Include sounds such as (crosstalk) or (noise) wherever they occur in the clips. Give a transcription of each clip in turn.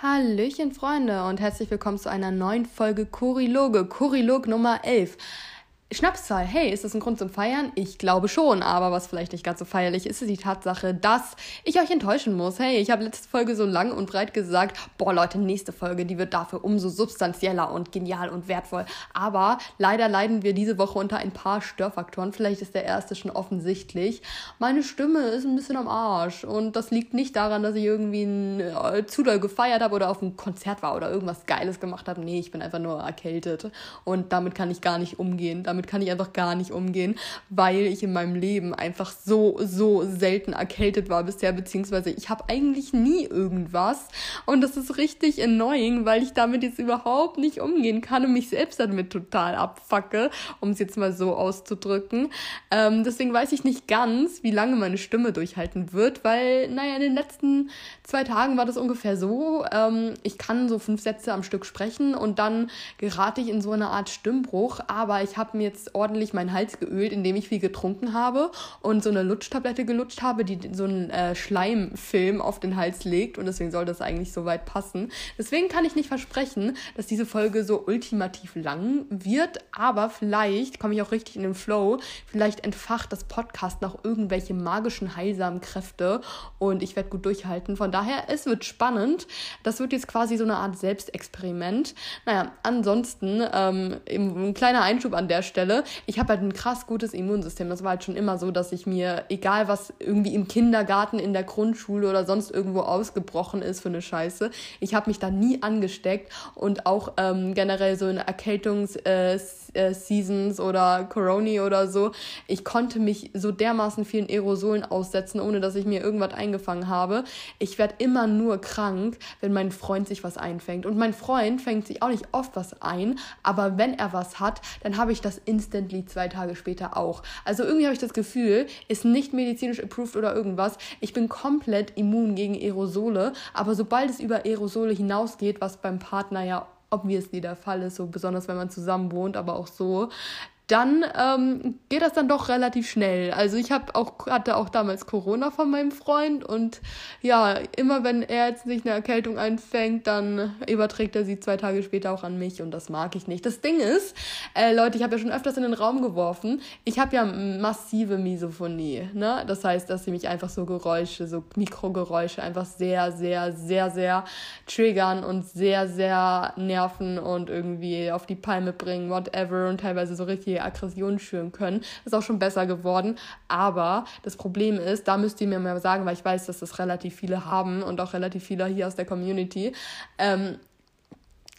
Hallöchen Freunde und herzlich willkommen zu einer neuen Folge Kuriloge, Kurilog Nummer 11. Schnapszahl, hey, ist das ein Grund zum Feiern? Ich glaube schon, aber was vielleicht nicht ganz so feierlich ist, ist die Tatsache, dass ich euch enttäuschen muss. Hey, ich habe letzte Folge so lang und breit gesagt, boah Leute, nächste Folge, die wird dafür umso substanzieller und genial und wertvoll. Aber leider leiden wir diese Woche unter ein paar Störfaktoren. Vielleicht ist der erste schon offensichtlich. Meine Stimme ist ein bisschen am Arsch und das liegt nicht daran, dass ich irgendwie ein, äh, zu doll gefeiert habe oder auf einem Konzert war oder irgendwas Geiles gemacht habe. Nee, ich bin einfach nur erkältet und damit kann ich gar nicht umgehen. Damit damit kann ich einfach gar nicht umgehen, weil ich in meinem Leben einfach so, so selten erkältet war bisher, beziehungsweise ich habe eigentlich nie irgendwas. Und das ist richtig annoying, weil ich damit jetzt überhaupt nicht umgehen kann und mich selbst damit total abfacke, um es jetzt mal so auszudrücken. Ähm, deswegen weiß ich nicht ganz, wie lange meine Stimme durchhalten wird, weil, naja, in den letzten zwei Tagen war das ungefähr so. Ähm, ich kann so fünf Sätze am Stück sprechen und dann gerate ich in so eine Art Stimmbruch, aber ich habe mir jetzt ordentlich meinen Hals geölt, indem ich viel getrunken habe und so eine Lutschtablette gelutscht habe, die so einen äh, Schleimfilm auf den Hals legt und deswegen soll das eigentlich so weit passen. Deswegen kann ich nicht versprechen, dass diese Folge so ultimativ lang wird, aber vielleicht komme ich auch richtig in den Flow. Vielleicht entfacht das Podcast noch irgendwelche magischen, heilsamen Kräfte und ich werde gut durchhalten. Von daher, es wird spannend. Das wird jetzt quasi so eine Art Selbstexperiment. Naja, ansonsten ähm, ein kleiner Einschub an der Stelle. Stelle. Ich habe halt ein krass gutes Immunsystem. Das war halt schon immer so, dass ich mir, egal was irgendwie im Kindergarten, in der Grundschule oder sonst irgendwo ausgebrochen ist für eine Scheiße, ich habe mich da nie angesteckt und auch ähm, generell so in Erkältungsseasons äh, äh, oder Corona oder so, ich konnte mich so dermaßen vielen Aerosolen aussetzen, ohne dass ich mir irgendwas eingefangen habe. Ich werde immer nur krank, wenn mein Freund sich was einfängt. Und mein Freund fängt sich auch nicht oft was ein, aber wenn er was hat, dann habe ich das instantly zwei Tage später auch. Also irgendwie habe ich das Gefühl, ist nicht medizinisch approved oder irgendwas. Ich bin komplett immun gegen Aerosole, aber sobald es über Aerosole hinausgeht, was beim Partner ja obviously der Fall ist, so besonders wenn man zusammen wohnt, aber auch so, dann ähm, geht das dann doch relativ schnell. Also ich hab auch, hatte auch damals Corona von meinem Freund und ja, immer wenn er jetzt sich eine Erkältung einfängt, dann überträgt er sie zwei Tage später auch an mich und das mag ich nicht. Das Ding ist, äh, Leute, ich habe ja schon öfters in den Raum geworfen, ich habe ja massive Misophonie. Ne? Das heißt, dass sie mich einfach so Geräusche, so Mikrogeräusche einfach sehr, sehr, sehr, sehr triggern und sehr, sehr nerven und irgendwie auf die Palme bringen, whatever und teilweise so richtig Aggressionen schüren können. Ist auch schon besser geworden. Aber das Problem ist, da müsst ihr mir mal sagen, weil ich weiß, dass das relativ viele haben und auch relativ viele hier aus der Community. Ähm,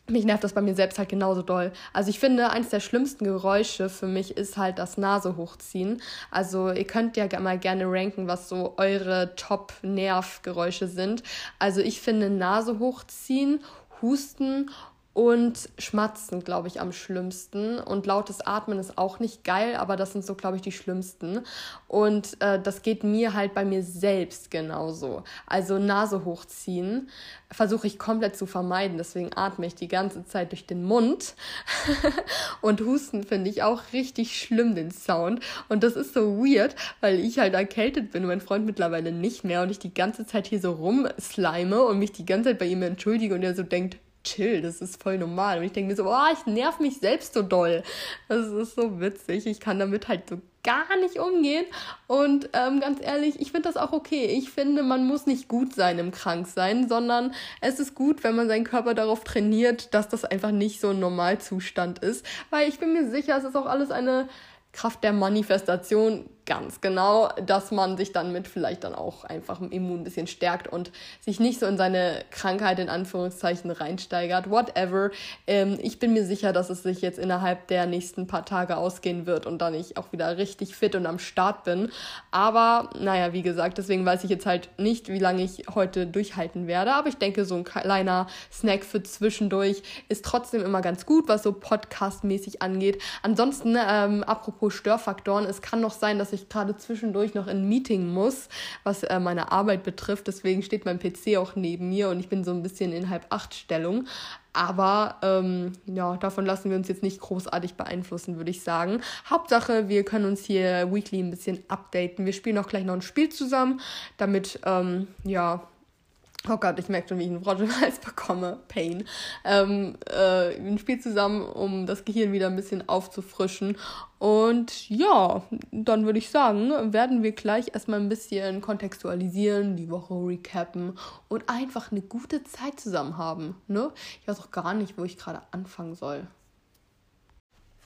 mich nervt das bei mir selbst halt genauso doll. Also ich finde, eines der schlimmsten Geräusche für mich ist halt das Nase hochziehen. Also ihr könnt ja mal gerne ranken, was so eure Top-Nervgeräusche sind. Also ich finde Nase hochziehen, Husten und Schmatzen, glaube ich, am schlimmsten. Und lautes Atmen ist auch nicht geil, aber das sind so, glaube ich, die schlimmsten. Und äh, das geht mir halt bei mir selbst genauso. Also Nase hochziehen versuche ich komplett zu vermeiden. Deswegen atme ich die ganze Zeit durch den Mund. (laughs) und Husten finde ich auch richtig schlimm, den Sound. Und das ist so weird, weil ich halt erkältet bin und mein Freund mittlerweile nicht mehr. Und ich die ganze Zeit hier so rumslime und mich die ganze Zeit bei ihm entschuldige und er so denkt, chill, das ist voll normal. Und ich denke mir so, oh, ich nerv mich selbst so doll. Das ist so witzig. Ich kann damit halt so gar nicht umgehen. Und ähm, ganz ehrlich, ich finde das auch okay. Ich finde, man muss nicht gut sein im Kranksein, sondern es ist gut, wenn man seinen Körper darauf trainiert, dass das einfach nicht so ein Normalzustand ist. Weil ich bin mir sicher, es ist auch alles eine Kraft der Manifestation ganz genau, dass man sich dann mit vielleicht dann auch einfach im Immun ein bisschen stärkt und sich nicht so in seine Krankheit in Anführungszeichen reinsteigert. Whatever. Ähm, ich bin mir sicher, dass es sich jetzt innerhalb der nächsten paar Tage ausgehen wird und dann ich auch wieder richtig fit und am Start bin. Aber naja, wie gesagt, deswegen weiß ich jetzt halt nicht, wie lange ich heute durchhalten werde. Aber ich denke, so ein kleiner Snack für zwischendurch ist trotzdem immer ganz gut, was so podcastmäßig angeht. Ansonsten, ähm, apropos Störfaktoren, es kann noch sein, dass ich ich gerade zwischendurch noch in ein Meeting muss, was äh, meine Arbeit betrifft. Deswegen steht mein PC auch neben mir und ich bin so ein bisschen in halb acht Stellung. Aber ähm, ja, davon lassen wir uns jetzt nicht großartig beeinflussen, würde ich sagen. Hauptsache, wir können uns hier weekly ein bisschen updaten. Wir spielen auch gleich noch ein Spiel zusammen, damit ähm, ja Oh Gott, ich merke schon, wie ich einen Frosch (laughs) im Hals bekomme. Pain. Ähm, äh, ein Spiel zusammen, um das Gehirn wieder ein bisschen aufzufrischen. Und ja, dann würde ich sagen, werden wir gleich erstmal ein bisschen kontextualisieren, die Woche recappen und einfach eine gute Zeit zusammen haben. Ne? Ich weiß auch gar nicht, wo ich gerade anfangen soll.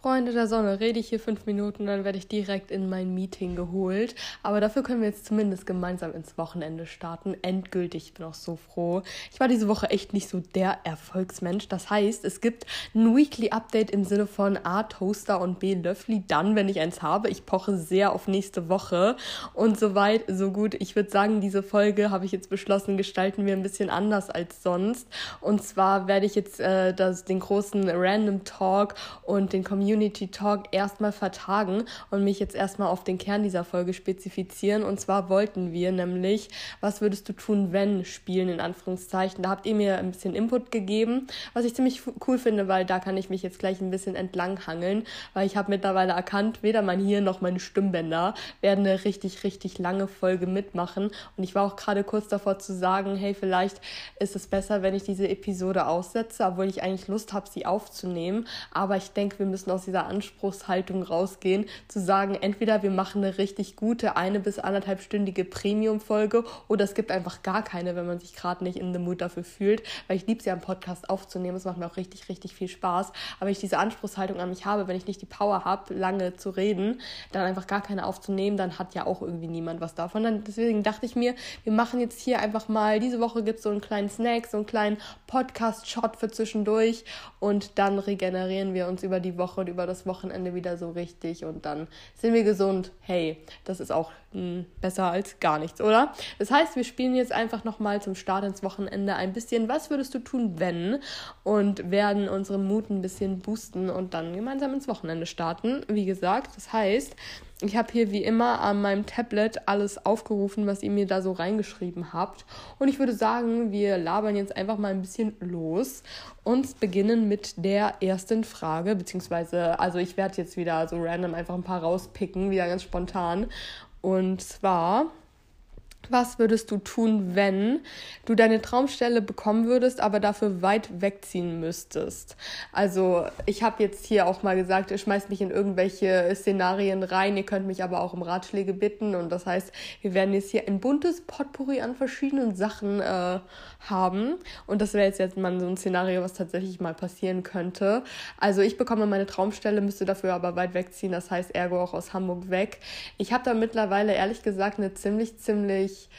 Freunde der Sonne, rede ich hier fünf Minuten, dann werde ich direkt in mein Meeting geholt. Aber dafür können wir jetzt zumindest gemeinsam ins Wochenende starten. Endgültig, ich bin auch so froh. Ich war diese Woche echt nicht so der Erfolgsmensch. Das heißt, es gibt ein Weekly Update im Sinne von A, Toaster und B, Löffli. Dann, wenn ich eins habe. Ich poche sehr auf nächste Woche. Und soweit, so gut. Ich würde sagen, diese Folge habe ich jetzt beschlossen, gestalten wir ein bisschen anders als sonst. Und zwar werde ich jetzt äh, das, den großen Random Talk und den Community Community Talk erstmal vertagen und mich jetzt erstmal auf den Kern dieser Folge spezifizieren. Und zwar wollten wir nämlich, was würdest du tun, wenn spielen, in Anführungszeichen. Da habt ihr mir ein bisschen Input gegeben, was ich ziemlich cool finde, weil da kann ich mich jetzt gleich ein bisschen entlanghangeln, weil ich habe mittlerweile erkannt, weder mein Hirn noch meine Stimmbänder werden eine richtig, richtig lange Folge mitmachen. Und ich war auch gerade kurz davor zu sagen, hey, vielleicht ist es besser, wenn ich diese Episode aussetze, obwohl ich eigentlich Lust habe, sie aufzunehmen. Aber ich denke, wir müssen aus aus dieser Anspruchshaltung rausgehen, zu sagen, entweder wir machen eine richtig gute eine bis anderthalbstündige Premium-Folge oder es gibt einfach gar keine, wenn man sich gerade nicht in the mood dafür fühlt, weil ich liebe es ja, einen Podcast aufzunehmen, es macht mir auch richtig, richtig viel Spaß, aber wenn ich diese Anspruchshaltung an mich habe, wenn ich nicht die Power habe, lange zu reden, dann einfach gar keine aufzunehmen, dann hat ja auch irgendwie niemand was davon. Dann, deswegen dachte ich mir, wir machen jetzt hier einfach mal, diese Woche gibt es so einen kleinen Snack, so einen kleinen Podcast-Shot für zwischendurch und dann regenerieren wir uns über die Woche und über das Wochenende wieder so richtig und dann sind wir gesund. Hey, das ist auch mh, hm, besser als gar nichts, oder? Das heißt, wir spielen jetzt einfach nochmal zum Start ins Wochenende ein bisschen, was würdest du tun, wenn? Und werden unsere Mut ein bisschen boosten und dann gemeinsam ins Wochenende starten. Wie gesagt, das heißt, ich habe hier wie immer an meinem Tablet alles aufgerufen, was ihr mir da so reingeschrieben habt. Und ich würde sagen, wir labern jetzt einfach mal ein bisschen los und beginnen mit der ersten Frage. Beziehungsweise, also ich werde jetzt wieder so random einfach ein paar rauspicken, wieder ganz spontan. Und zwar was würdest du tun, wenn du deine Traumstelle bekommen würdest, aber dafür weit wegziehen müsstest? Also, ich habe jetzt hier auch mal gesagt, ihr schmeißt mich in irgendwelche Szenarien rein, ihr könnt mich aber auch um Ratschläge bitten. Und das heißt, wir werden jetzt hier ein buntes Potpourri an verschiedenen Sachen äh, haben. Und das wäre jetzt, jetzt mal so ein Szenario, was tatsächlich mal passieren könnte. Also, ich bekomme meine Traumstelle, müsste dafür aber weit wegziehen, das heißt, ergo auch aus Hamburg weg. Ich habe da mittlerweile ehrlich gesagt eine ziemlich, ziemlich ich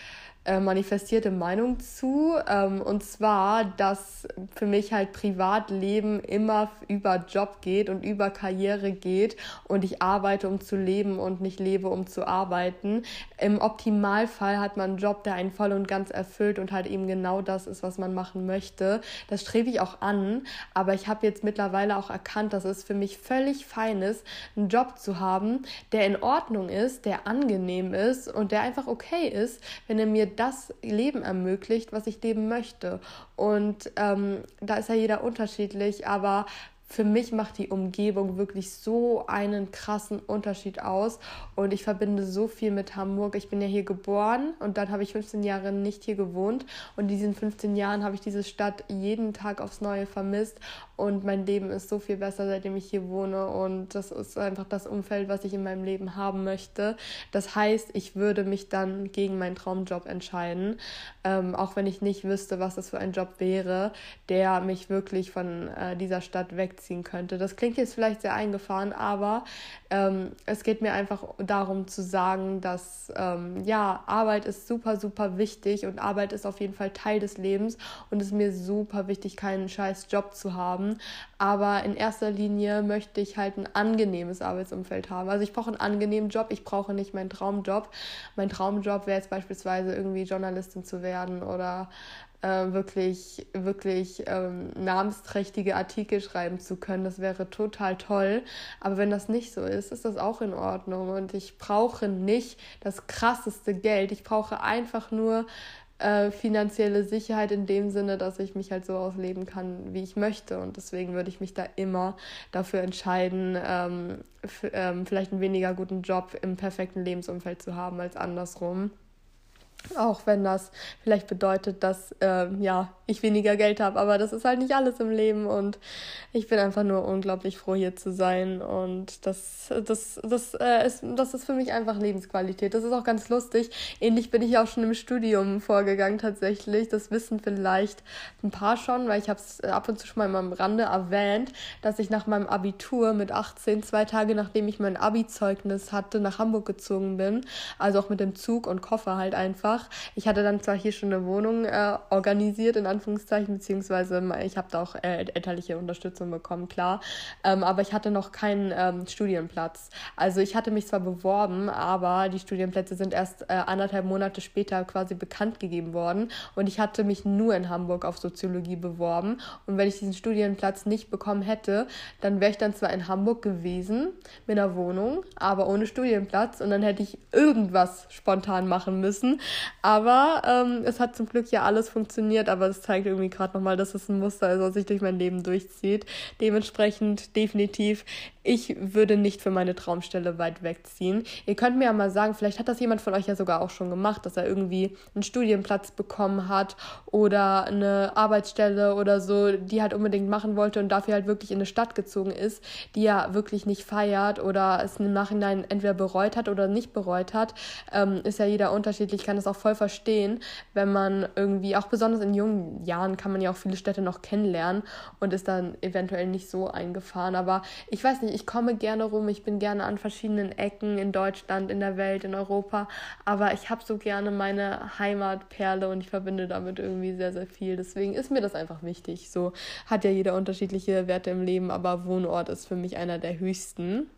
äh, manifestierte Meinung zu. Ähm, und zwar, dass für mich halt Privatleben immer über Job geht und über Karriere geht und ich arbeite, um zu leben und nicht lebe, um zu arbeiten. Im Optimalfall hat man einen Job, der einen voll und ganz erfüllt und halt eben genau das ist, was man machen möchte. Das strebe ich auch an, aber ich habe jetzt mittlerweile auch erkannt, dass es für mich völlig fein ist, einen Job zu haben, der in Ordnung ist, der angenehm ist und der einfach okay ist, wenn er mir das Leben ermöglicht, was ich leben möchte. Und ähm, da ist ja jeder unterschiedlich, aber für mich macht die Umgebung wirklich so einen krassen Unterschied aus und ich verbinde so viel mit Hamburg. Ich bin ja hier geboren und dann habe ich 15 Jahre nicht hier gewohnt und in diesen 15 Jahren habe ich diese Stadt jeden Tag aufs Neue vermisst und mein Leben ist so viel besser, seitdem ich hier wohne und das ist einfach das Umfeld, was ich in meinem Leben haben möchte. Das heißt, ich würde mich dann gegen meinen Traumjob entscheiden, ähm, auch wenn ich nicht wüsste, was das für ein Job wäre, der mich wirklich von äh, dieser Stadt wegzieht ziehen könnte. Das klingt jetzt vielleicht sehr eingefahren, aber ähm, es geht mir einfach darum zu sagen, dass ähm, ja, Arbeit ist super, super wichtig und Arbeit ist auf jeden Fall Teil des Lebens und es ist mir super wichtig, keinen scheiß Job zu haben. Aber in erster Linie möchte ich halt ein angenehmes Arbeitsumfeld haben. Also ich brauche einen angenehmen Job, ich brauche nicht meinen Traumjob. Mein Traumjob wäre jetzt beispielsweise irgendwie Journalistin zu werden oder äh, wirklich, wirklich ähm, namensträchtige Artikel schreiben zu können. Das wäre total toll. Aber wenn das nicht so ist, ist das auch in Ordnung. Und ich brauche nicht das krasseste Geld. Ich brauche einfach nur äh, finanzielle Sicherheit in dem Sinne, dass ich mich halt so ausleben kann, wie ich möchte. Und deswegen würde ich mich da immer dafür entscheiden, ähm, ähm, vielleicht einen weniger guten Job im perfekten Lebensumfeld zu haben als andersrum. Auch wenn das vielleicht bedeutet, dass äh, ja, ich weniger Geld habe, aber das ist halt nicht alles im Leben und ich bin einfach nur unglaublich froh, hier zu sein. Und das, das, das, äh, ist, das ist für mich einfach Lebensqualität. Das ist auch ganz lustig. Ähnlich bin ich auch schon im Studium vorgegangen tatsächlich. Das wissen vielleicht ein paar schon, weil ich habe es ab und zu schon mal am Rande erwähnt, dass ich nach meinem Abitur mit 18, zwei Tage nachdem ich mein Abi-Zeugnis hatte, nach Hamburg gezogen bin. Also auch mit dem Zug und Koffer halt einfach. Ich hatte dann zwar hier schon eine Wohnung äh, organisiert, in Anführungszeichen, beziehungsweise ich habe da auch äh, elterliche Unterstützung bekommen, klar. Ähm, aber ich hatte noch keinen ähm, Studienplatz. Also ich hatte mich zwar beworben, aber die Studienplätze sind erst äh, anderthalb Monate später quasi bekannt gegeben worden. Und ich hatte mich nur in Hamburg auf Soziologie beworben. Und wenn ich diesen Studienplatz nicht bekommen hätte, dann wäre ich dann zwar in Hamburg gewesen mit einer Wohnung, aber ohne Studienplatz. Und dann hätte ich irgendwas spontan machen müssen. Aber ähm, es hat zum Glück ja alles funktioniert, aber es zeigt irgendwie gerade nochmal, dass es ein Muster ist, was sich durch mein Leben durchzieht. Dementsprechend definitiv ich würde nicht für meine Traumstelle weit wegziehen. Ihr könnt mir ja mal sagen, vielleicht hat das jemand von euch ja sogar auch schon gemacht, dass er irgendwie einen Studienplatz bekommen hat oder eine Arbeitsstelle oder so, die halt unbedingt machen wollte und dafür halt wirklich in eine Stadt gezogen ist, die er wirklich nicht feiert oder es im Nachhinein entweder bereut hat oder nicht bereut hat. Ähm, ist ja jeder unterschiedlich. Ich kann das auch voll verstehen, wenn man irgendwie, auch besonders in jungen Jahren, kann man ja auch viele Städte noch kennenlernen und ist dann eventuell nicht so eingefahren. Aber ich weiß nicht, ich komme gerne rum, ich bin gerne an verschiedenen Ecken in Deutschland, in der Welt, in Europa, aber ich habe so gerne meine Heimatperle und ich verbinde damit irgendwie sehr, sehr viel. Deswegen ist mir das einfach wichtig. So hat ja jeder unterschiedliche Werte im Leben, aber Wohnort ist für mich einer der höchsten.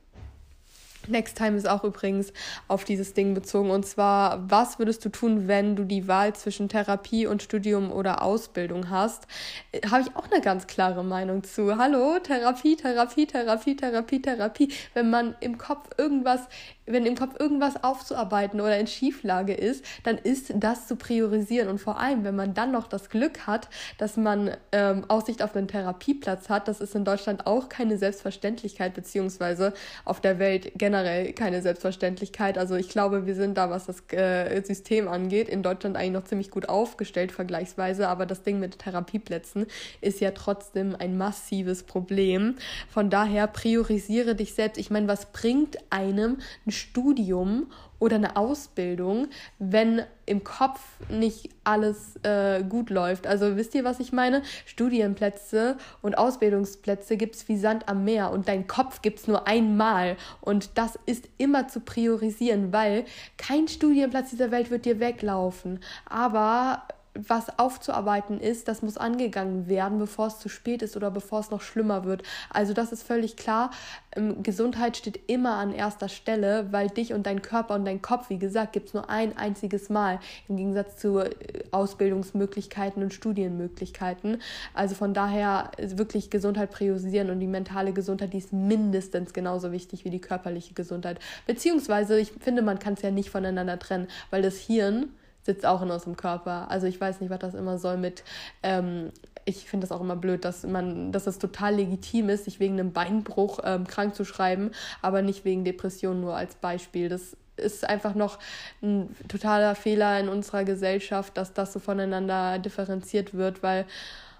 Next Time ist auch übrigens auf dieses Ding bezogen. Und zwar, was würdest du tun, wenn du die Wahl zwischen Therapie und Studium oder Ausbildung hast? Äh, Habe ich auch eine ganz klare Meinung zu. Hallo, Therapie, Therapie, Therapie, Therapie, Therapie. Wenn man im Kopf irgendwas wenn im Kopf irgendwas aufzuarbeiten oder in Schieflage ist, dann ist das zu priorisieren. Und vor allem, wenn man dann noch das Glück hat, dass man ähm, Aussicht auf einen Therapieplatz hat, das ist in Deutschland auch keine Selbstverständlichkeit, beziehungsweise auf der Welt generell keine Selbstverständlichkeit. Also ich glaube, wir sind da, was das äh, System angeht, in Deutschland eigentlich noch ziemlich gut aufgestellt vergleichsweise. Aber das Ding mit Therapieplätzen ist ja trotzdem ein massives Problem. Von daher priorisiere dich selbst. Ich meine, was bringt einem ein Studium oder eine Ausbildung, wenn im Kopf nicht alles äh, gut läuft. Also wisst ihr, was ich meine? Studienplätze und Ausbildungsplätze gibt es wie Sand am Meer und dein Kopf gibt es nur einmal. Und das ist immer zu priorisieren, weil kein Studienplatz dieser Welt wird dir weglaufen. Aber was aufzuarbeiten ist, das muss angegangen werden, bevor es zu spät ist oder bevor es noch schlimmer wird. Also das ist völlig klar. Ähm, Gesundheit steht immer an erster Stelle, weil dich und dein Körper und dein Kopf, wie gesagt, gibt es nur ein einziges Mal im Gegensatz zu äh, Ausbildungsmöglichkeiten und Studienmöglichkeiten. Also von daher wirklich Gesundheit priorisieren und die mentale Gesundheit, die ist mindestens genauso wichtig wie die körperliche Gesundheit. Beziehungsweise, ich finde, man kann es ja nicht voneinander trennen, weil das Hirn sitzt auch in unserem Körper. Also ich weiß nicht, was das immer soll mit. Ähm, ich finde das auch immer blöd, dass man, dass es total legitim ist, sich wegen einem Beinbruch ähm, krank zu schreiben, aber nicht wegen Depressionen nur als Beispiel. Das ist einfach noch ein totaler Fehler in unserer Gesellschaft, dass das so voneinander differenziert wird, weil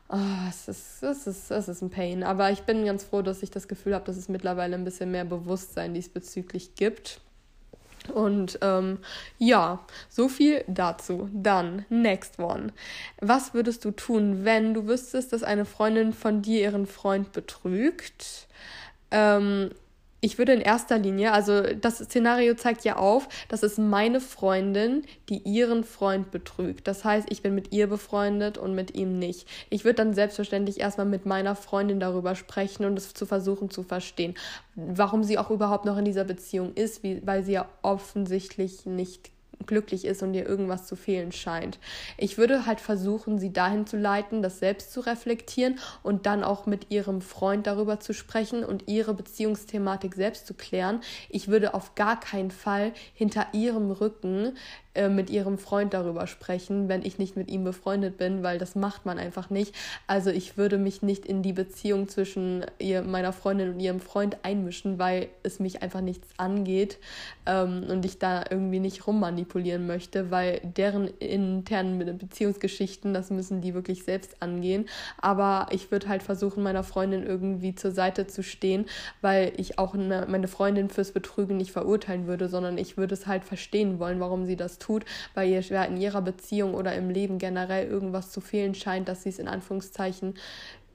oh, es, ist, es, ist, es ist ein Pain. Aber ich bin ganz froh, dass ich das Gefühl habe, dass es mittlerweile ein bisschen mehr Bewusstsein diesbezüglich gibt. Und ähm, ja, so viel dazu. Dann, next one. Was würdest du tun, wenn du wüsstest, dass eine Freundin von dir ihren Freund betrügt? Ähm, ich würde in erster Linie, also das Szenario zeigt ja auf, das ist meine Freundin, die ihren Freund betrügt. Das heißt, ich bin mit ihr befreundet und mit ihm nicht. Ich würde dann selbstverständlich erstmal mit meiner Freundin darüber sprechen und es zu versuchen zu verstehen, warum sie auch überhaupt noch in dieser Beziehung ist, wie, weil sie ja offensichtlich nicht glücklich ist und ihr irgendwas zu fehlen scheint. Ich würde halt versuchen, sie dahin zu leiten, das selbst zu reflektieren und dann auch mit ihrem Freund darüber zu sprechen und ihre Beziehungsthematik selbst zu klären. Ich würde auf gar keinen Fall hinter ihrem Rücken äh, mit ihrem Freund darüber sprechen, wenn ich nicht mit ihm befreundet bin, weil das macht man einfach nicht. Also ich würde mich nicht in die Beziehung zwischen ihr, meiner Freundin und ihrem Freund einmischen, weil es mich einfach nichts angeht ähm, und ich da irgendwie nicht rummanipulieren möchte, weil deren internen Beziehungsgeschichten, das müssen die wirklich selbst angehen. Aber ich würde halt versuchen, meiner Freundin irgendwie zur Seite zu stehen, weil ich auch eine, meine Freundin fürs Betrügen nicht verurteilen würde, sondern ich würde es halt verstehen wollen, warum sie das tut, weil ihr in ihrer Beziehung oder im Leben generell irgendwas zu fehlen scheint, dass sie es in Anführungszeichen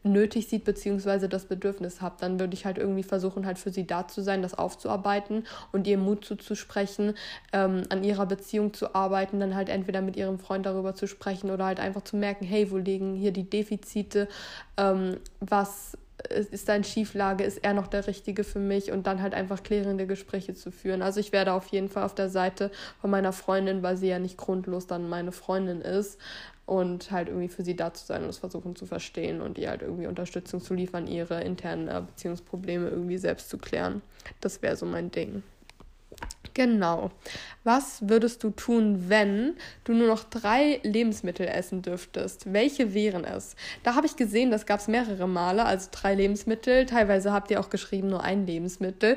nötig sieht, beziehungsweise das Bedürfnis hat, dann würde ich halt irgendwie versuchen, halt für sie da zu sein, das aufzuarbeiten und ihr Mut zuzusprechen, ähm, an ihrer Beziehung zu arbeiten, dann halt entweder mit ihrem Freund darüber zu sprechen oder halt einfach zu merken, hey, wo liegen hier die Defizite, ähm, was ist da in Schieflage, ist er noch der Richtige für mich und dann halt einfach klärende Gespräche zu führen. Also ich werde auf jeden Fall auf der Seite von meiner Freundin, weil sie ja nicht grundlos dann meine Freundin ist, und halt irgendwie für sie da zu sein und es versuchen zu verstehen und ihr halt irgendwie Unterstützung zu liefern, ihre internen äh, Beziehungsprobleme irgendwie selbst zu klären. Das wäre so mein Ding. Genau. Was würdest du tun, wenn du nur noch drei Lebensmittel essen dürftest? Welche wären es? Da habe ich gesehen, das gab es mehrere Male, also drei Lebensmittel. Teilweise habt ihr auch geschrieben, nur ein Lebensmittel.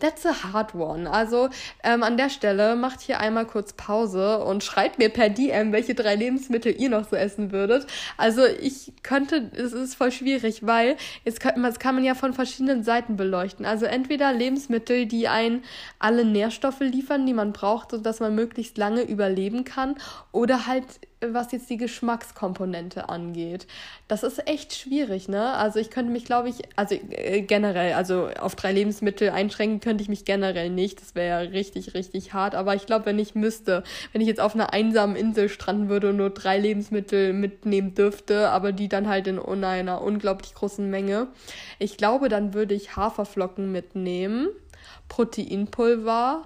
That's a hard one. Also ähm, an der Stelle macht hier einmal kurz Pause und schreibt mir per DM, welche drei Lebensmittel ihr noch so essen würdet. Also ich könnte, es ist voll schwierig, weil jetzt kann, das kann man ja von verschiedenen Seiten beleuchten. Also entweder Lebensmittel, die einen alle Nährstoffe liefern, die man braucht, sodass man möglichst lange überleben kann. Oder halt, was jetzt die Geschmackskomponente angeht. Das ist echt schwierig, ne? Also ich könnte mich, glaube ich, also äh, generell, also auf drei Lebensmittel einschränken könnte ich mich generell nicht. Das wäre ja richtig, richtig hart. Aber ich glaube, wenn ich müsste, wenn ich jetzt auf einer einsamen Insel stranden würde und nur drei Lebensmittel mitnehmen dürfte, aber die dann halt in einer unglaublich großen Menge, ich glaube, dann würde ich Haferflocken mitnehmen. Proteinpulver,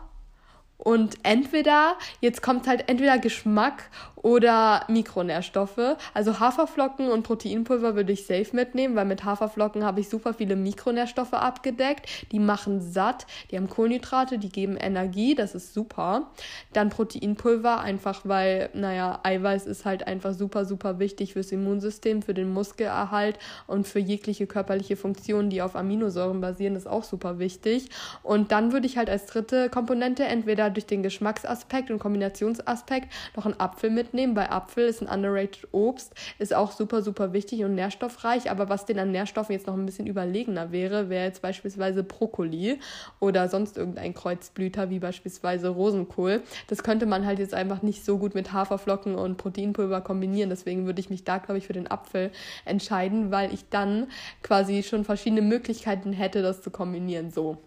und entweder, jetzt kommt halt entweder Geschmack oder Mikronährstoffe. Also Haferflocken und Proteinpulver würde ich safe mitnehmen, weil mit Haferflocken habe ich super viele Mikronährstoffe abgedeckt. Die machen satt, die haben Kohlenhydrate, die geben Energie, das ist super. Dann Proteinpulver, einfach weil, naja, Eiweiß ist halt einfach super, super wichtig fürs Immunsystem, für den Muskelerhalt und für jegliche körperliche Funktion, die auf Aminosäuren basieren, ist auch super wichtig. Und dann würde ich halt als dritte Komponente entweder durch den Geschmacksaspekt und Kombinationsaspekt noch einen Apfel mitnehmen mitnehmen, weil Apfel ist ein underrated Obst, ist auch super, super wichtig und nährstoffreich. Aber was den an Nährstoffen jetzt noch ein bisschen überlegener wäre, wäre jetzt beispielsweise Brokkoli oder sonst irgendein Kreuzblüter, wie beispielsweise Rosenkohl. Das könnte man halt jetzt einfach nicht so gut mit Haferflocken und Proteinpulver kombinieren. Deswegen würde ich mich da, glaube ich, für den Apfel entscheiden, weil ich dann quasi schon verschiedene Möglichkeiten hätte, das zu kombinieren. So.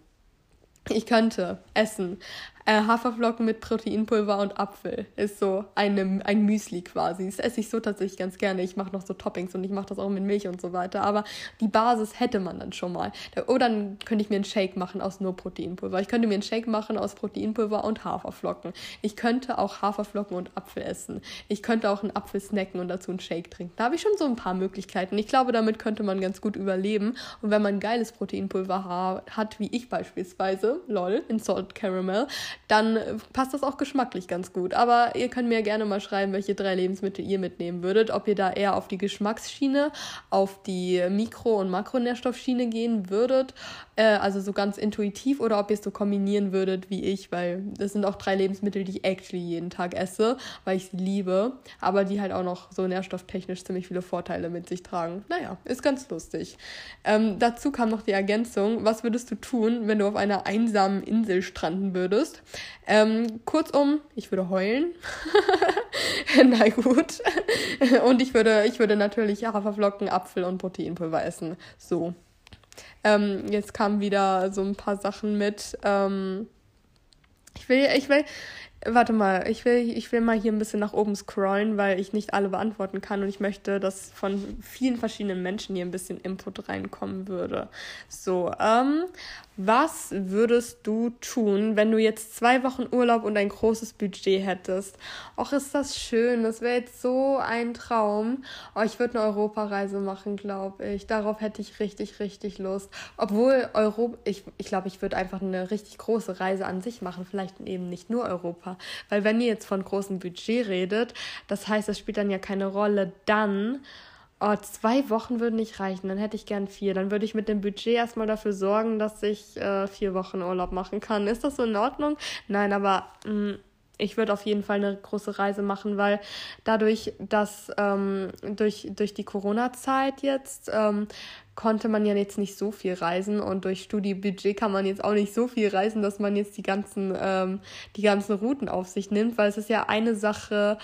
Ich könnte essen äh, Haferflocken mit Proteinpulver und Apfel ist so eine, ein Müsli quasi. Das esse ich so tatsächlich ganz gerne. Ich mache noch so Toppings und ich mache das auch mit Milch und so weiter. Aber die Basis hätte man dann schon mal. Oder dann könnte ich mir einen Shake machen aus nur Proteinpulver. Ich könnte mir einen Shake machen aus Proteinpulver und Haferflocken. Ich könnte auch Haferflocken und Apfel essen. Ich könnte auch einen Apfel snacken und dazu einen Shake trinken. Da habe ich schon so ein paar Möglichkeiten. Ich glaube, damit könnte man ganz gut überleben. Und wenn man geiles Proteinpulver hat, wie ich beispielsweise, lol, in Salt Caramel, dann passt das auch geschmacklich ganz gut. Aber ihr könnt mir gerne mal schreiben, welche drei Lebensmittel ihr mitnehmen würdet. Ob ihr da eher auf die Geschmacksschiene, auf die Mikro- und Makronährstoffschiene gehen würdet, äh, also so ganz intuitiv, oder ob ihr es so kombinieren würdet wie ich, weil das sind auch drei Lebensmittel, die ich actually jeden Tag esse, weil ich sie liebe, aber die halt auch noch so nährstofftechnisch ziemlich viele Vorteile mit sich tragen. Naja, ist ganz lustig. Ähm, dazu kam noch die Ergänzung, was würdest du tun, wenn du auf einer einsamen Insel stranden würdest? Ähm, kurzum, ich würde heulen. (laughs) Na gut. Und ich würde, ich würde natürlich Haferflocken, Apfel und Proteinpulver essen. So. Ähm, jetzt kamen wieder so ein paar Sachen mit. Ähm, ich will, ich will, Warte mal, ich will, ich will mal hier ein bisschen nach oben scrollen, weil ich nicht alle beantworten kann und ich möchte, dass von vielen verschiedenen Menschen hier ein bisschen Input reinkommen würde. So, ähm, was würdest du tun, wenn du jetzt zwei Wochen Urlaub und ein großes Budget hättest? Och, ist das schön. Das wäre jetzt so ein Traum. Oh, ich würde eine Europareise machen, glaube ich. Darauf hätte ich richtig, richtig Lust. Obwohl Europa, ich, ich glaube, ich würde einfach eine richtig große Reise an sich machen. Vielleicht eben nicht nur Europa. Weil wenn ihr jetzt von großem Budget redet, das heißt, das spielt dann ja keine Rolle, dann Oh, zwei Wochen würden nicht reichen, dann hätte ich gern vier. Dann würde ich mit dem Budget erstmal dafür sorgen, dass ich äh, vier Wochen Urlaub machen kann. Ist das so in Ordnung? Nein, aber mh, mm, ich würde auf jeden Fall eine große Reise machen, weil dadurch, dass ähm, durch, durch die Corona-Zeit jetzt ähm, konnte man ja jetzt nicht so viel reisen und durch Studiebudget kann man jetzt auch nicht so viel reisen, dass man jetzt die ganzen, ähm, die ganzen Routen auf sich nimmt, weil es ist ja eine Sache,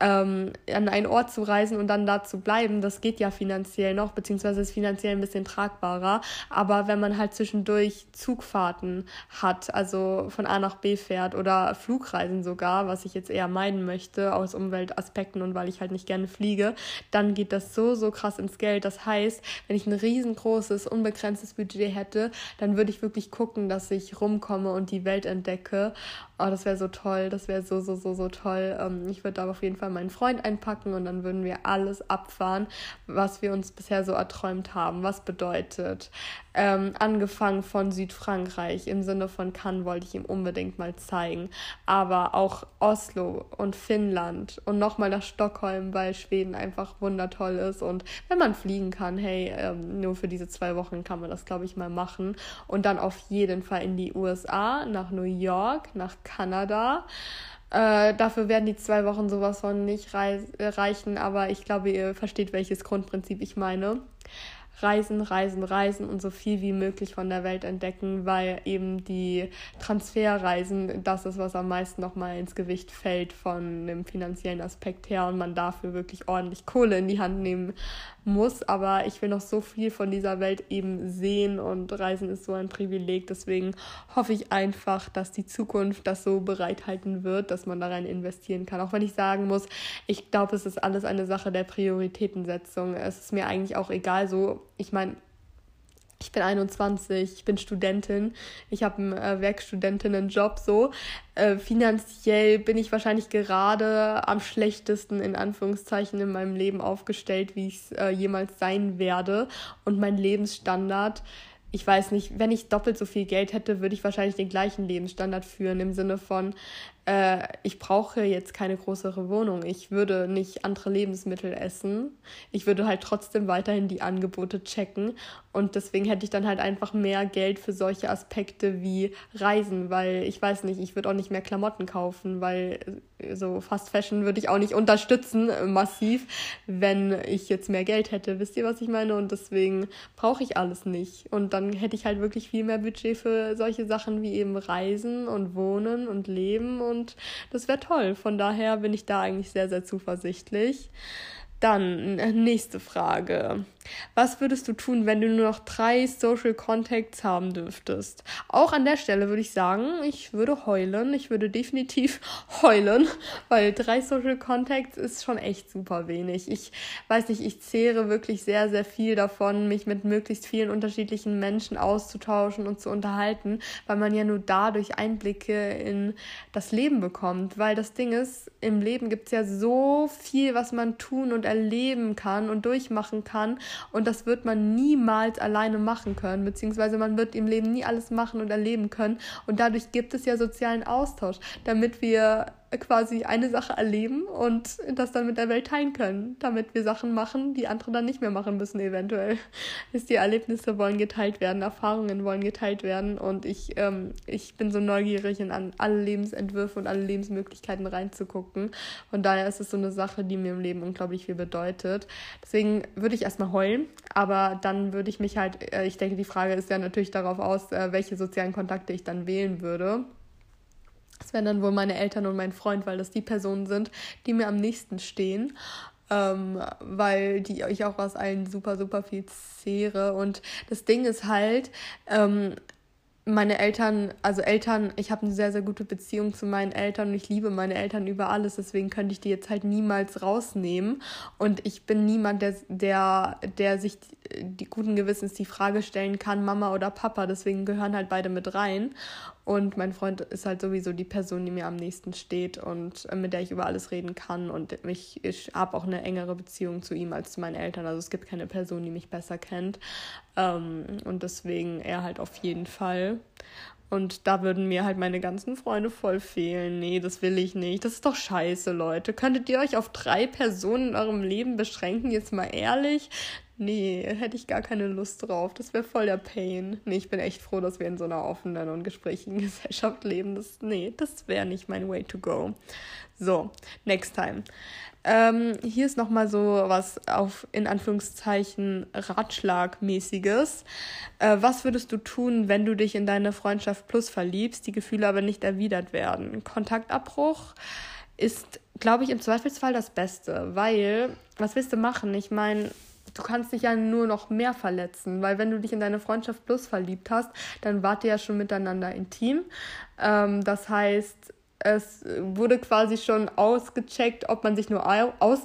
ähm, an einen Ort zu reisen und dann da zu bleiben, das geht ja finanziell noch, beziehungsweise ist finanziell ein bisschen tragbarer. Aber wenn man halt zwischendurch Zugfahrten hat, also von A nach B fährt oder Flugreisen sogar, was ich jetzt eher meiden möchte aus Umweltaspekten und weil ich halt nicht gerne fliege, dann geht das so, so krass ins Geld. Das heißt, wenn ich ein riesengroßes, unbegrenztes Budget hätte, dann würde ich wirklich gucken, dass ich rumkomme und die Welt entdecke. Oh, das wäre so toll, das wäre so, so, so, so toll. Ähm, ich würde da auf jeden Fall meinen Freund einpacken und dann würden wir alles abfahren, was wir uns bisher so erträumt haben. Was bedeutet, ähm, angefangen von Südfrankreich im Sinne von Cannes wollte ich ihm unbedingt mal zeigen, aber auch Oslo und Finnland und nochmal nach Stockholm, weil Schweden einfach wundertoll ist und wenn man fliegen kann, hey, ähm, nur für diese zwei Wochen kann man das, glaube ich, mal machen und dann auf jeden Fall in die USA, nach New York, nach Kanada. Äh, dafür werden die zwei Wochen sowas von nicht reichen, aber ich glaube, ihr versteht, welches Grundprinzip ich meine reisen, reisen, reisen und so viel wie möglich von der Welt entdecken, weil eben die Transferreisen das ist, was am meisten nochmal ins Gewicht fällt von dem finanziellen Aspekt her und man dafür wirklich ordentlich Kohle in die Hand nehmen muss. Aber ich will noch so viel von dieser Welt eben sehen und Reisen ist so ein Privileg. Deswegen hoffe ich einfach, dass die Zukunft das so bereithalten wird, dass man da rein investieren kann. Auch wenn ich sagen muss, ich glaube, es ist alles eine Sache der Prioritätensetzung. Es ist mir eigentlich auch egal, so ich meine, ich bin 21, ich bin Studentin, ich habe einen äh, Werkstudentinnenjob so. Äh, finanziell bin ich wahrscheinlich gerade am schlechtesten in Anführungszeichen in meinem Leben aufgestellt, wie ich es äh, jemals sein werde. Und mein Lebensstandard, ich weiß nicht, wenn ich doppelt so viel Geld hätte, würde ich wahrscheinlich den gleichen Lebensstandard führen, im Sinne von, äh, ich brauche jetzt keine größere Wohnung. Ich würde nicht andere Lebensmittel essen. Ich würde halt trotzdem weiterhin die Angebote checken. Und deswegen hätte ich dann halt einfach mehr Geld für solche Aspekte wie Reisen, weil ich weiß nicht, ich würde auch nicht mehr Klamotten kaufen, weil äh, so Fast Fashion würde ich auch nicht unterstützen, äh, massiv, wenn ich jetzt mehr Geld hätte. Wisst ihr, was ich meine? Und deswegen brauche ich alles nicht. Und dann hätte ich halt wirklich viel mehr Budget für solche Sachen wie eben Reisen und Wohnen und Leben und das wäre toll. Von daher bin ich da eigentlich sehr, sehr zuversichtlich. Dann äh, nächste Frage. Was würdest du tun, wenn du nur noch drei Social Contacts haben dürftest? Auch an der Stelle würde ich sagen, ich würde heulen. Ich würde definitiv (laughs) heulen, weil drei Social Contacts ist schon echt super wenig. Ich weiß nicht, ich zehre wirklich sehr, sehr viel davon, mich mit möglichst vielen unterschiedlichen Menschen auszutauschen und zu unterhalten, weil man ja nur dadurch Einblicke in das Leben bekommt. Weil das Ding ist, im Leben gibt es ja so viel, was man tun und erleben kann und durchmachen kann. Und das wird man niemals alleine machen können, beziehungsweise man wird im Leben nie alles machen und erleben können. Und dadurch gibt es ja sozialen Austausch, damit wir quasi eine Sache erleben und das dann mit der Welt teilen können, damit wir Sachen machen, die andere dann nicht mehr machen müssen, eventuell. (laughs) Ist die Erlebnisse wollen geteilt werden, Erfahrungen wollen geteilt werden und ich, ähm, ich bin so neugierig, in an alle Lebensentwürfe und alle Lebensmöglichkeiten reinzugucken. Von daher ist es so eine Sache, die mir im Leben unglaublich viel bedeutet. Deswegen würde ich erstmal heulen, aber dann würde ich mich halt, äh, ich denke, die Frage ist ja natürlich darauf aus, äh, welche sozialen Kontakte ich dann wählen würde. Das wären dann wohl meine Eltern und mein Freund, weil das die Personen sind, die mir am nächsten stehen. Ähm, weil die ich auch aus allen super, super viel zehre. Und das Ding ist halt, ähm, meine Eltern, also Eltern, ich habe eine sehr, sehr gute Beziehung zu meinen Eltern und ich liebe meine Eltern über alles, deswegen könnte ich die jetzt halt niemals rausnehmen. Und ich bin niemand, der, der, der sich die guten Gewissens die Frage stellen kann, Mama oder Papa, deswegen gehören halt beide mit rein. Und mein Freund ist halt sowieso die Person, die mir am nächsten steht und äh, mit der ich über alles reden kann. Und mich, ich habe auch eine engere Beziehung zu ihm als zu meinen Eltern. Also es gibt keine Person, die mich besser kennt. Ähm, und deswegen er halt auf jeden Fall. Und da würden mir halt meine ganzen Freunde voll fehlen. Nee, das will ich nicht. Das ist doch scheiße, Leute. Könntet ihr euch auf drei Personen in eurem Leben beschränken? Jetzt mal ehrlich. Nee, hätte ich gar keine Lust drauf. Das wäre voll der Pain. Nee, ich bin echt froh, dass wir in so einer offenen und gesprächigen (laughs) Gesellschaft leben. Das, nee, das wäre nicht mein way to go. So, next time. Ähm, hier ist nochmal so was auf in Anführungszeichen Ratschlagmäßiges. Äh, was würdest du tun, wenn du dich in deine Freundschaft plus verliebst, die Gefühle aber nicht erwidert werden? Kontaktabbruch ist, glaube ich, im Zweifelsfall das Beste, weil was willst du machen? Ich meine, du kannst dich ja nur noch mehr verletzen, weil wenn du dich in deine Freundschaft plus verliebt hast, dann wart ihr ja schon miteinander intim. Ähm, das heißt, es wurde quasi schon ausgecheckt, ob man sich nur aus,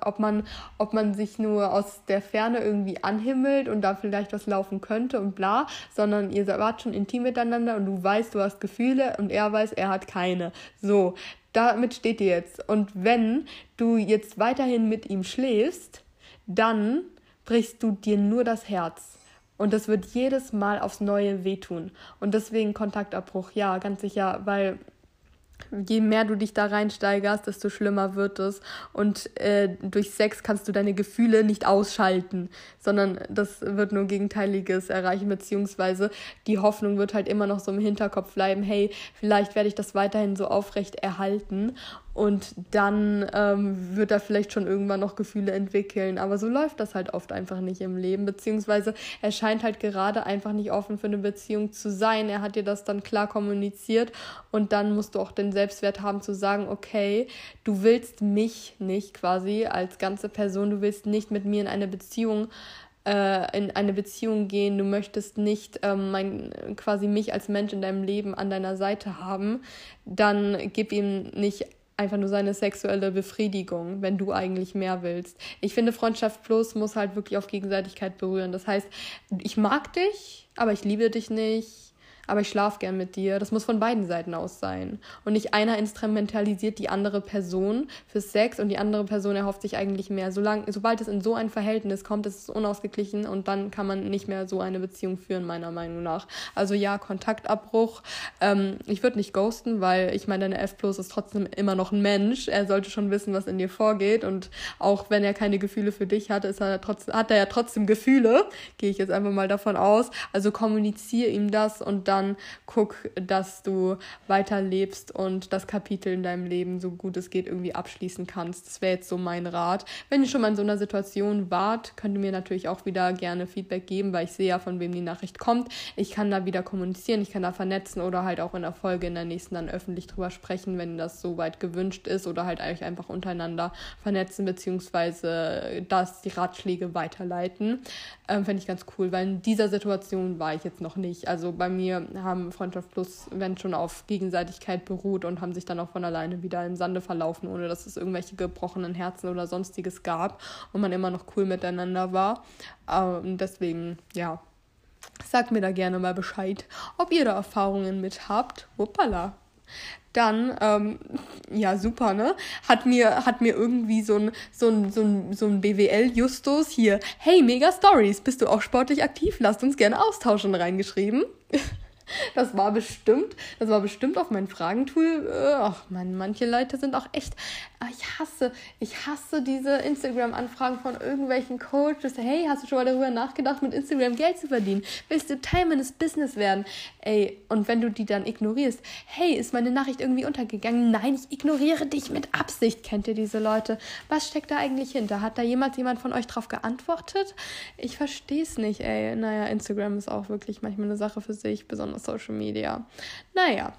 ob man, ob man sich nur aus der Ferne irgendwie anhimmelt und da vielleicht was laufen könnte und bla, sondern ihr wart schon intim miteinander und du weißt, du hast Gefühle und er weiß, er hat keine. So, damit steht ihr jetzt. Und wenn du jetzt weiterhin mit ihm schläfst, dann brichst du dir nur das Herz. Und das wird jedes Mal aufs Neue wehtun. Und deswegen Kontaktabbruch, ja, ganz sicher, weil je mehr du dich da reinsteigerst, desto schlimmer wird es. Und äh, durch Sex kannst du deine Gefühle nicht ausschalten, sondern das wird nur Gegenteiliges erreichen, beziehungsweise die Hoffnung wird halt immer noch so im Hinterkopf bleiben, hey, vielleicht werde ich das weiterhin so aufrecht erhalten und dann ähm, wird er vielleicht schon irgendwann noch Gefühle entwickeln. Aber so läuft das halt oft einfach nicht im Leben. Beziehungsweise er scheint halt gerade einfach nicht offen für eine Beziehung zu sein. Er hat dir das dann klar kommuniziert und dann musst du auch den Selbstwert haben zu sagen, okay, du willst mich nicht quasi als ganze Person, du willst nicht mit mir in eine Beziehung äh, in eine Beziehung gehen, du möchtest nicht ähm, mein, quasi mich als Mensch in deinem Leben an deiner Seite haben, dann gib ihm nicht einfach nur seine sexuelle Befriedigung, wenn du eigentlich mehr willst. Ich finde, Freundschaft Plus muss halt wirklich auf Gegenseitigkeit berühren. Das heißt, ich mag dich, aber ich liebe dich nicht aber ich schlafe gern mit dir. Das muss von beiden Seiten aus sein. Und nicht einer instrumentalisiert die andere Person für Sex und die andere Person erhofft sich eigentlich mehr. Solange, sobald es in so ein Verhältnis kommt, ist es unausgeglichen und dann kann man nicht mehr so eine Beziehung führen, meiner Meinung nach. Also ja, Kontaktabbruch. Ähm, ich würde nicht ghosten, weil ich meine, deine F Plus ist trotzdem immer noch ein Mensch. Er sollte schon wissen, was in dir vorgeht. Und auch wenn er keine Gefühle für dich hat, ist er trotzdem, hat er ja trotzdem Gefühle. Gehe ich jetzt einfach mal davon aus. Also kommuniziere ihm das und dann dann guck, dass du weiterlebst und das Kapitel in deinem Leben so gut es geht irgendwie abschließen kannst. Das wäre jetzt so mein Rat. Wenn ihr schon mal in so einer Situation wart, könnt ihr mir natürlich auch wieder gerne Feedback geben, weil ich sehe ja, von wem die Nachricht kommt. Ich kann da wieder kommunizieren, ich kann da vernetzen oder halt auch in der Folge in der nächsten dann öffentlich drüber sprechen, wenn das soweit gewünscht ist oder halt eigentlich einfach untereinander vernetzen beziehungsweise das die Ratschläge weiterleiten. Ähm, Fände ich ganz cool, weil in dieser Situation war ich jetzt noch nicht. Also bei mir haben Freundschaft Plus, wenn schon auf Gegenseitigkeit beruht und haben sich dann auch von alleine wieder im Sande verlaufen, ohne dass es irgendwelche gebrochenen Herzen oder sonstiges gab und man immer noch cool miteinander war. Ähm, deswegen, ja, sagt mir da gerne mal Bescheid, ob ihr da Erfahrungen mit habt. Wuppala. Dann, ähm, ja, super, ne? Hat mir, hat mir irgendwie so ein, so ein, so ein, so ein BWL-Justus hier, hey, mega Stories, bist du auch sportlich aktiv? Lasst uns gerne austauschen, reingeschrieben. (laughs) Das war bestimmt, das war bestimmt auf mein Fragentool. Äh, ach man, manche Leute sind auch echt. Ah, ich hasse, ich hasse diese Instagram-Anfragen von irgendwelchen Coaches. Hey, hast du schon mal darüber nachgedacht, mit Instagram Geld zu verdienen? Willst du Teil meines Business werden? Ey, und wenn du die dann ignorierst, hey, ist meine Nachricht irgendwie untergegangen? Nein, ich ignoriere dich mit Absicht. Kennt ihr diese Leute? Was steckt da eigentlich hinter? Hat da jemals jemand von euch drauf geantwortet? Ich verstehe es nicht, ey. Naja, Instagram ist auch wirklich manchmal eine Sache für sich, besonders Social Media. Naja,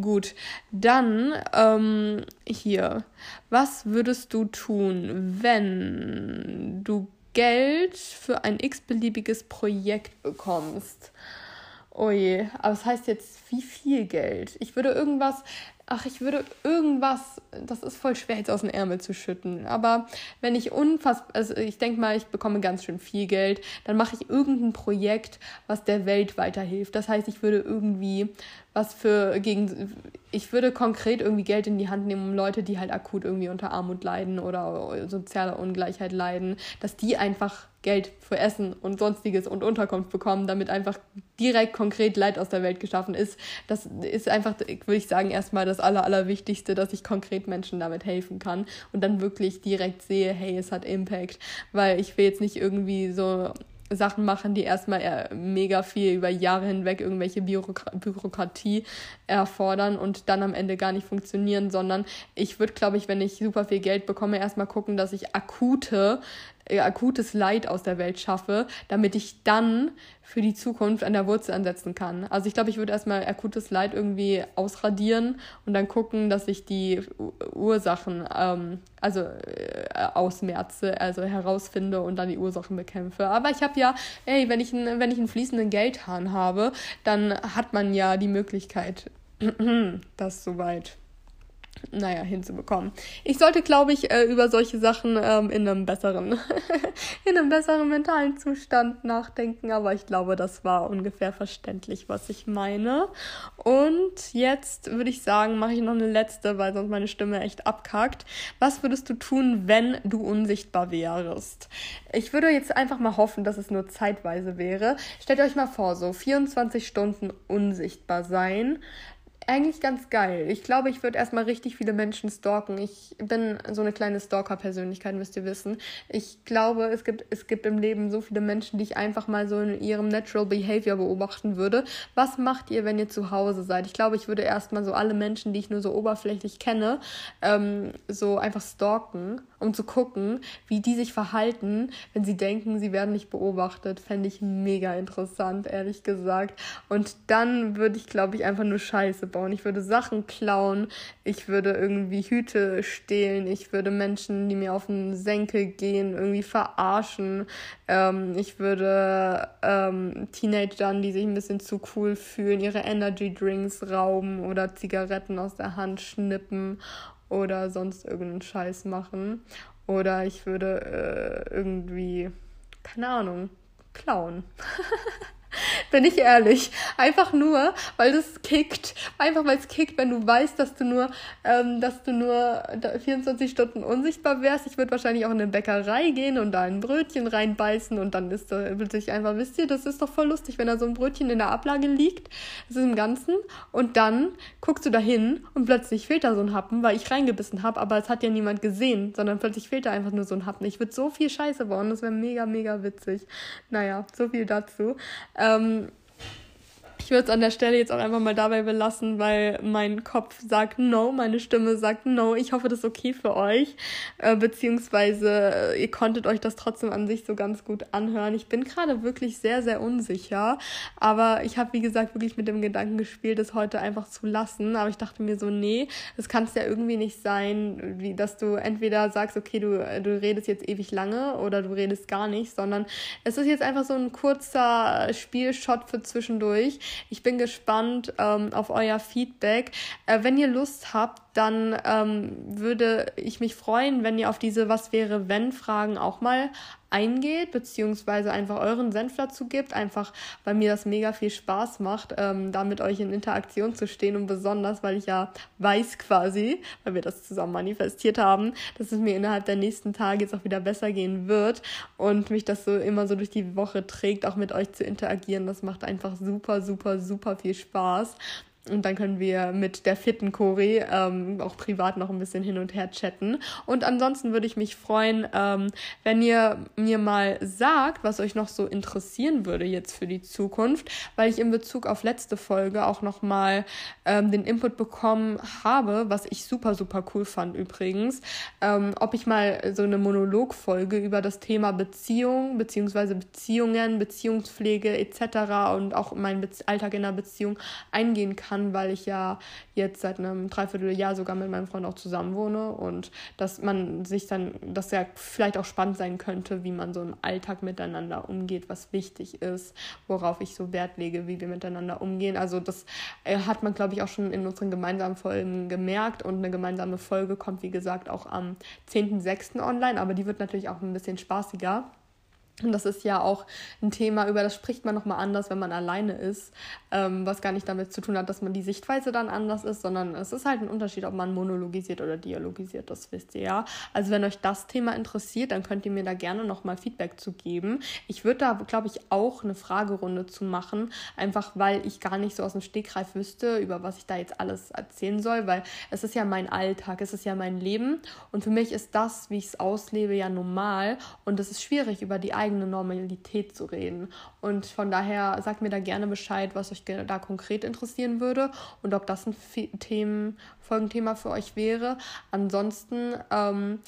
gut. Dann ähm, hier. Was würdest du tun, wenn du Geld für ein x-beliebiges Projekt bekommst? Oh je, aber es das heißt jetzt, wie viel Geld? Ich würde irgendwas, ach, ich würde irgendwas, das ist voll schwer jetzt aus dem Ärmel zu schütten, aber wenn ich unfassbar, also ich denke mal, ich bekomme ganz schön viel Geld, dann mache ich irgendein Projekt, was der Welt weiterhilft. Das heißt, ich würde irgendwie was für gegen ich würde konkret irgendwie Geld in die Hand nehmen, um Leute, die halt akut irgendwie unter Armut leiden oder sozialer Ungleichheit leiden, dass die einfach Geld für Essen und sonstiges und Unterkunft bekommen, damit einfach direkt konkret Leid aus der Welt geschaffen ist. Das ist einfach, würde ich sagen, erstmal das Aller, Allerwichtigste, dass ich konkret Menschen damit helfen kann und dann wirklich direkt sehe, hey, es hat Impact, weil ich will jetzt nicht irgendwie so Sachen machen, die erstmal mega viel über Jahre hinweg irgendwelche Bürok Bürokratie erfordern und dann am Ende gar nicht funktionieren, sondern ich würde, glaube ich, wenn ich super viel Geld bekomme, erstmal gucken, dass ich akute äh, akutes Leid aus der Welt schaffe, damit ich dann für die Zukunft an der Wurzel ansetzen kann. Also ich glaube, ich würde erstmal akutes Leid irgendwie ausradieren und dann gucken, dass ich die Ursachen ähm, also äh, ausmerze, also herausfinde und dann die Ursachen bekämpfe. Aber ich habe ja, ey, wenn ich, ein, wenn ich einen fließenden Geldhahn habe, dann hat man ja die Möglichkeit, (clears throat) das soweit naja, hinzubekommen. Ich sollte, glaube ich, äh, über solche Sachen ähm, in einem besseren, (laughs) in einem besseren mentalen Zustand nachdenken, aber ich glaube, das war ungefähr verständlich, was ich meine. Und jetzt würde ich sagen, mache ich noch eine letzte, weil sonst meine Stimme echt abkackt. Was würdest du tun, wenn du unsichtbar wärst? Ich würde jetzt einfach mal hoffen, dass es nur zeitweise wäre. Stellt euch mal vor, so 24 Stunden unsichtbar sein eigentlich ganz geil. Ich glaube, ich würde erstmal richtig viele Menschen stalken. Ich bin so eine kleine Stalker-Persönlichkeit, müsst ihr wissen. Ich glaube, es gibt, es gibt im Leben so viele Menschen, die ich einfach mal so in ihrem Natural Behavior beobachten würde. Was macht ihr, wenn ihr zu Hause seid? Ich glaube, ich würde erstmal so alle Menschen, die ich nur so oberflächlich kenne, ähm, so einfach stalken, um zu gucken, wie die sich verhalten, wenn sie denken, sie werden nicht beobachtet. Fände ich mega interessant, ehrlich gesagt. Und dann würde ich, glaube ich, einfach nur Scheiße bauen. Ich würde Sachen klauen, ich würde irgendwie Hüte stehlen, ich würde Menschen, die mir auf den Senkel gehen, irgendwie verarschen. Ähm, ich würde ähm, Teenagern, die sich ein bisschen zu cool fühlen, ihre Energy Drinks rauben oder Zigaretten aus der Hand schnippen oder sonst irgendeinen Scheiß machen. Oder ich würde äh, irgendwie, keine Ahnung, klauen. (laughs) (laughs) Bin ich ehrlich. Einfach nur, weil das kickt. Einfach weil es kickt, wenn du weißt, dass du nur, ähm, dass du nur 24 Stunden unsichtbar wärst. Ich würde wahrscheinlich auch in eine Bäckerei gehen und da ein Brötchen reinbeißen und dann ist da plötzlich einfach, wisst ihr, das ist doch voll lustig, wenn da so ein Brötchen in der Ablage liegt. Das ist im Ganzen. Und dann guckst du da hin und plötzlich fehlt da so ein Happen, weil ich reingebissen habe, aber es hat ja niemand gesehen, sondern plötzlich fehlt da einfach nur so ein Happen. Ich würde so viel Scheiße bauen, das wäre mega, mega witzig. Naja, so viel dazu. Ähm, Ähm, ich würde es an der Stelle jetzt auch einfach mal dabei belassen, weil mein Kopf sagt no, meine Stimme sagt no. Ich hoffe, das ist okay für euch. Äh, beziehungsweise äh, ihr konntet euch das trotzdem an sich so ganz gut anhören. Ich bin gerade wirklich sehr, sehr unsicher. Aber ich habe, wie gesagt, wirklich mit dem Gedanken gespielt, das heute einfach zu lassen. Aber ich dachte mir so, nee, das kann es ja irgendwie nicht sein, wie, dass du entweder sagst, okay, du, du redest jetzt ewig lange oder du redest gar nicht, sondern es ist jetzt einfach so ein kurzer Spielshot für zwischendurch ich bin gespannt ähm, auf euer Feedback. Äh, wenn ihr Lust habt, dann ähm, würde ich mich freuen, wenn ihr auf diese Was wäre wenn Fragen auch mal eingeht, beziehungsweise einfach euren Senf dazu gibt, einfach weil mir das mega viel Spaß macht, ähm, da mit euch in Interaktion zu stehen und besonders, weil ich ja weiß quasi, weil wir das zusammen manifestiert haben, dass es mir innerhalb der nächsten Tage jetzt auch wieder besser gehen wird und mich das so immer so durch die Woche trägt, auch mit euch zu interagieren. Das macht einfach super, super, super viel Spaß. Und dann können wir mit der fitten Cori ähm, auch privat noch ein bisschen hin und her chatten. Und ansonsten würde ich mich freuen, ähm, wenn ihr mir mal sagt, was euch noch so interessieren würde jetzt für die Zukunft, weil ich in Bezug auf letzte Folge auch nochmal ähm, den Input bekommen habe, was ich super, super cool fand übrigens, ähm, ob ich mal so eine Monologfolge über das Thema Beziehung beziehungsweise Beziehungen, Beziehungspflege etc. und auch meinen Alltag in einer Beziehung eingehen kann kann, weil ich ja jetzt seit einem Dreivierteljahr sogar mit meinem Freund auch zusammen wohne und dass man sich dann, dass ja vielleicht auch spannend sein könnte, wie man so im Alltag miteinander umgeht, was wichtig ist, worauf ich so Wert lege, wie wir miteinander umgehen. Also das äh, hat man, glaube ich, auch schon in unseren gemeinsamen Folgen gemerkt und eine gemeinsame Folge kommt, wie gesagt, auch am 10.06. online, aber die wird natürlich auch ein bisschen spaßiger. Und das ist ja auch ein Thema, über das spricht man nochmal anders, wenn man alleine ist, ähm, was gar nicht damit zu tun hat, dass man die Sichtweise dann anders ist, sondern es ist halt ein Unterschied, ob man monologisiert oder dialogisiert, das wisst ihr ja. Also wenn euch das Thema interessiert, dann könnt ihr mir da gerne nochmal Feedback zu geben. Ich würde da, glaube ich, auch eine Fragerunde zu machen, einfach weil ich gar nicht so aus dem Stegreif wüsste, über was ich da jetzt alles erzählen soll, weil es ist ja mein Alltag, es ist ja mein Leben und für mich ist das, wie ich es auslebe, ja normal und es ist schwierig, über die eigene Normalität zu reden. Und von daher sagt mir da gerne Bescheid, was euch da konkret interessieren würde und ob das ein Themen, Folgenthema für euch wäre. Ansonsten ähm,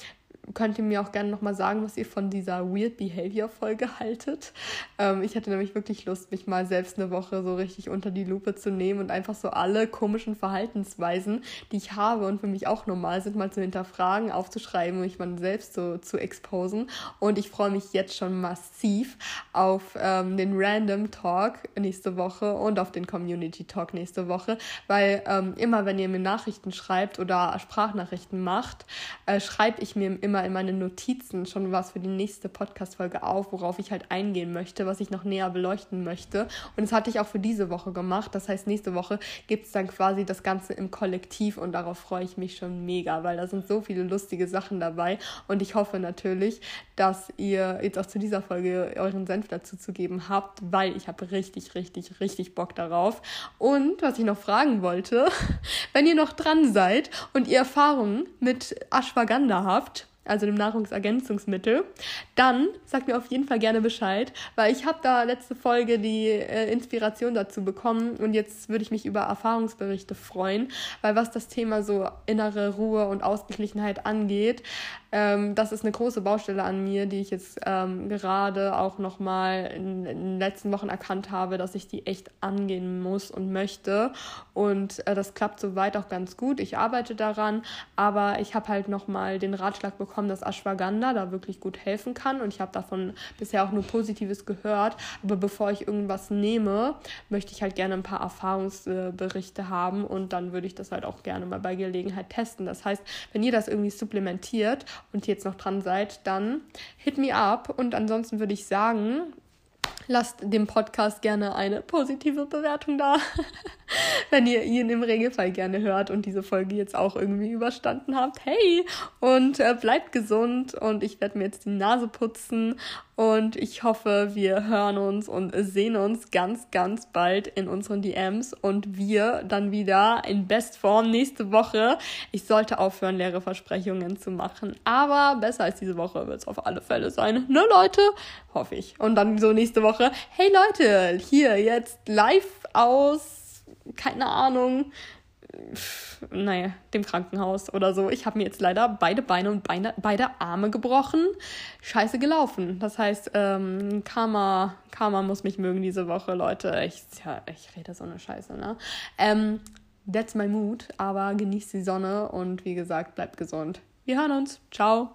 könnt ihr mir auch gerne nochmal sagen, was ihr von dieser Weird Behavior Folge haltet. Ähm, ich hatte nämlich wirklich Lust, mich mal selbst eine Woche so richtig unter die Lupe zu nehmen und einfach so alle komischen Verhaltensweisen, die ich habe und für mich auch normal sind, mal zu hinterfragen, aufzuschreiben und mich mal selbst so zu exposen. Und ich freue mich jetzt schon massiv auf ähm, den Random Talk nächste Woche und auf den Community Talk nächste Woche, weil ähm, immer, wenn ihr mir Nachrichten schreibt oder Sprachnachrichten macht, äh, schreibe ich mir immer immer in meine Notizen schon was für die nächste Podcast-Folge auf, worauf ich halt eingehen möchte, was ich noch näher beleuchten möchte. Und das hatte ich auch für diese Woche gemacht. Das heißt, nächste Woche gibt es dann quasi das Ganze im Kollektiv und darauf freue ich mich schon mega, weil da sind so viele lustige Sachen dabei. Und ich hoffe natürlich, dass ihr jetzt auch zu dieser Folge euren Senf dazu zu geben habt, weil ich habe richtig, richtig, richtig Bock darauf. Und was ich noch fragen wollte, (laughs) wenn ihr noch dran seid und ihr Erfahrungen mit Ashwagandha habt, also dem Nahrungsergänzungsmittel, dann sagt mir auf jeden Fall gerne Bescheid, weil ich habe da letzte Folge die äh, Inspiration dazu bekommen und jetzt würde ich mich über Erfahrungsberichte freuen, weil was das Thema so innere Ruhe und Ausgeglichenheit angeht, ähm, das ist eine große Baustelle an mir, die ich jetzt ähm, gerade auch nochmal in, in den letzten Wochen erkannt habe, dass ich die echt angehen muss und möchte. Und äh, das klappt soweit auch ganz gut. Ich arbeite daran, aber ich habe halt nochmal den Ratschlag bekommen, dass Ashwagandha da wirklich gut helfen kann. Und ich habe davon bisher auch nur Positives gehört. Aber bevor ich irgendwas nehme, möchte ich halt gerne ein paar Erfahrungsberichte haben und dann würde ich das halt auch gerne mal bei Gelegenheit testen. Das heißt, wenn ihr das irgendwie supplementiert und jetzt noch dran seid, dann hit me up. Und ansonsten würde ich sagen, lasst dem Podcast gerne eine positive Bewertung da, (laughs) wenn ihr ihn im Regelfall gerne hört und diese Folge jetzt auch irgendwie überstanden habt. Hey! Und äh, bleibt gesund und ich werde mir jetzt die Nase putzen und ich hoffe, wir hören uns und sehen uns ganz, ganz bald in unseren DMs und wir dann wieder in Bestform nächste Woche. Ich sollte aufhören, leere Versprechungen zu machen, aber besser als diese Woche wird es auf alle Fälle sein. Ne, Leute? Hoffe ich. Und dann so nächste Woche, hey Leute, hier jetzt live aus, keine Ahnung, naja, dem Krankenhaus oder so. Ich habe mir jetzt leider beide Beine und Beine, beide Arme gebrochen. Scheiße gelaufen. Das heißt, ähm, Karma, Karma muss mich mögen diese Woche, Leute. Ich, ja, ich rede so eine Scheiße, ne? Ähm, that's my mood, aber genießt die Sonne und wie gesagt, bleibt gesund. Wir hören uns. Ciao.